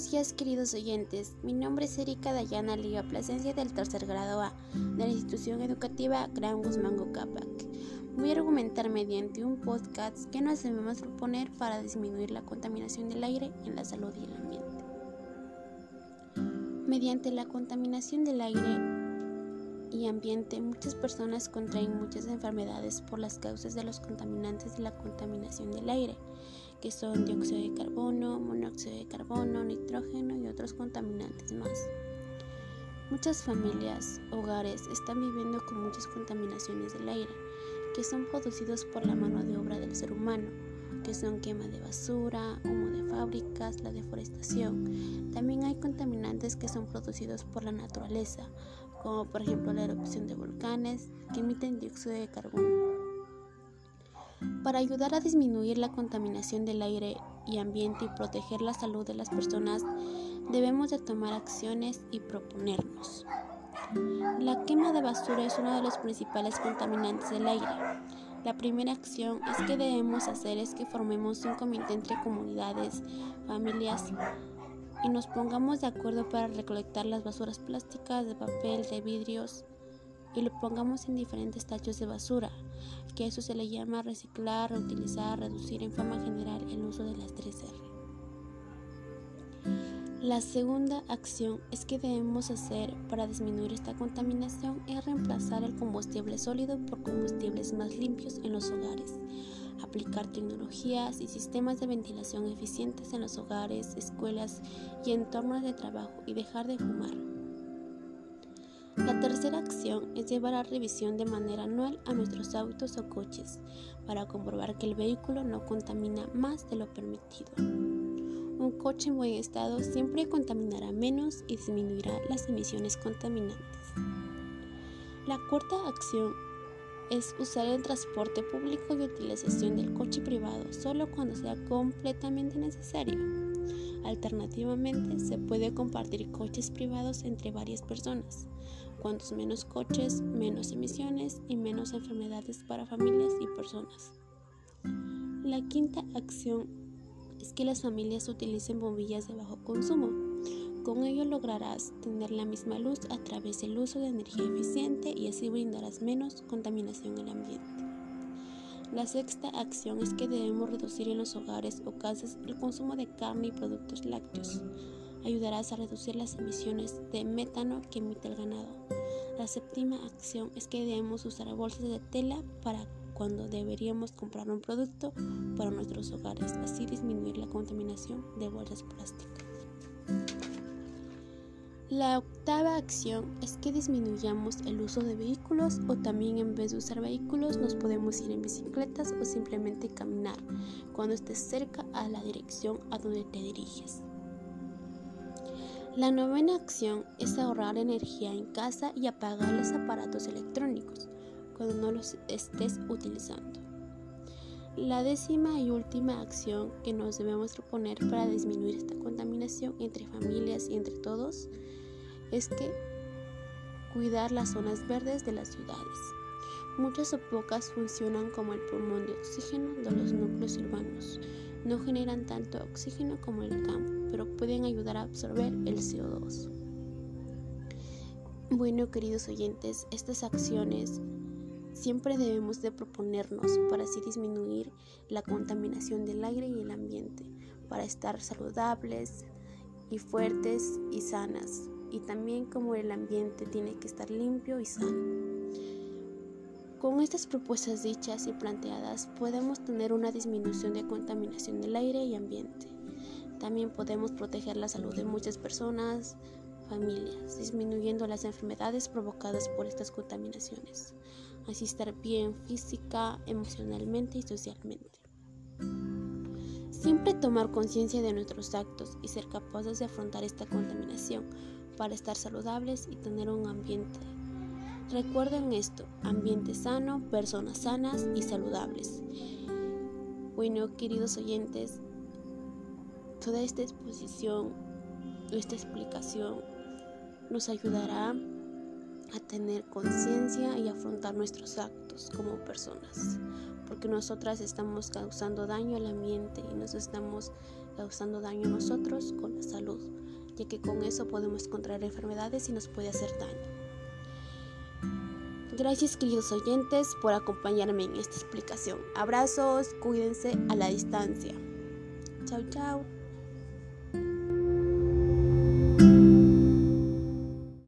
Buenos días queridos oyentes, mi nombre es Erika Dayana Liga Plasencia del tercer grado A de la institución educativa Gran Guzmán Capac. Voy a argumentar mediante un podcast que nos debemos proponer para disminuir la contaminación del aire en la salud y el ambiente. Mediante la contaminación del aire y ambiente, muchas personas contraen muchas enfermedades por las causas de los contaminantes de la contaminación del aire que son dióxido de carbono, monóxido de carbono, nitrógeno y otros contaminantes más. Muchas familias, hogares están viviendo con muchas contaminaciones del aire, que son producidos por la mano de obra del ser humano, que son quema de basura, humo de fábricas, la deforestación. También hay contaminantes que son producidos por la naturaleza, como por ejemplo la erupción de volcanes que emiten dióxido de carbono. Para ayudar a disminuir la contaminación del aire y ambiente y proteger la salud de las personas, debemos de tomar acciones y proponernos. La quema de basura es uno de los principales contaminantes del aire. La primera acción es que debemos hacer es que formemos un comité entre comunidades, familias y nos pongamos de acuerdo para recolectar las basuras plásticas, de papel, de vidrios y lo pongamos en diferentes tachos de basura que eso se le llama reciclar, reutilizar, reducir en forma general el uso de las 3R. La segunda acción es que debemos hacer para disminuir esta contaminación es reemplazar el combustible sólido por combustibles más limpios en los hogares, aplicar tecnologías y sistemas de ventilación eficientes en los hogares, escuelas y entornos de trabajo y dejar de fumar. La tercera acción es llevar a revisión de manera anual a nuestros autos o coches para comprobar que el vehículo no contamina más de lo permitido. Un coche en buen estado siempre contaminará menos y disminuirá las emisiones contaminantes. La cuarta acción es usar el transporte público y utilización del coche privado solo cuando sea completamente necesario. Alternativamente, se puede compartir coches privados entre varias personas. Cuantos menos coches, menos emisiones y menos enfermedades para familias y personas. La quinta acción es que las familias utilicen bombillas de bajo consumo. Con ello lograrás tener la misma luz a través del uso de energía eficiente y así brindarás menos contaminación al ambiente. La sexta acción es que debemos reducir en los hogares o casas el consumo de carne y productos lácteos. Ayudarás a reducir las emisiones de metano que emite el ganado. La séptima acción es que debemos usar bolsas de tela para cuando deberíamos comprar un producto para nuestros hogares, así disminuir la contaminación de bolsas plásticas. La octava acción es que disminuyamos el uso de vehículos o también en vez de usar vehículos nos podemos ir en bicicletas o simplemente caminar cuando estés cerca a la dirección a donde te diriges. La novena acción es ahorrar energía en casa y apagar los aparatos electrónicos cuando no los estés utilizando. La décima y última acción que nos debemos proponer para disminuir esta contaminación entre familias y entre todos es que cuidar las zonas verdes de las ciudades. Muchas o pocas funcionan como el pulmón de oxígeno de los núcleos urbanos. No generan tanto oxígeno como el campo, pero pueden ayudar a absorber el CO2. Bueno, queridos oyentes, estas acciones siempre debemos de proponernos para así disminuir la contaminación del aire y el ambiente, para estar saludables y fuertes y sanas y también como el ambiente tiene que estar limpio y sano. Con estas propuestas dichas y planteadas podemos tener una disminución de contaminación del aire y ambiente. También podemos proteger la salud de muchas personas, familias, disminuyendo las enfermedades provocadas por estas contaminaciones. Así estar bien física, emocionalmente y socialmente. Siempre tomar conciencia de nuestros actos y ser capaces de afrontar esta contaminación para estar saludables y tener un ambiente. Recuerden esto, ambiente sano, personas sanas y saludables. Bueno, queridos oyentes, toda esta exposición, esta explicación nos ayudará a tener conciencia y afrontar nuestros actos como personas, porque nosotras estamos causando daño al ambiente y nos estamos causando daño a nosotros con la salud, ya que con eso podemos contraer enfermedades y nos puede hacer daño. Gracias queridos oyentes por acompañarme en esta explicación. Abrazos, cuídense a la distancia. Chao, chao.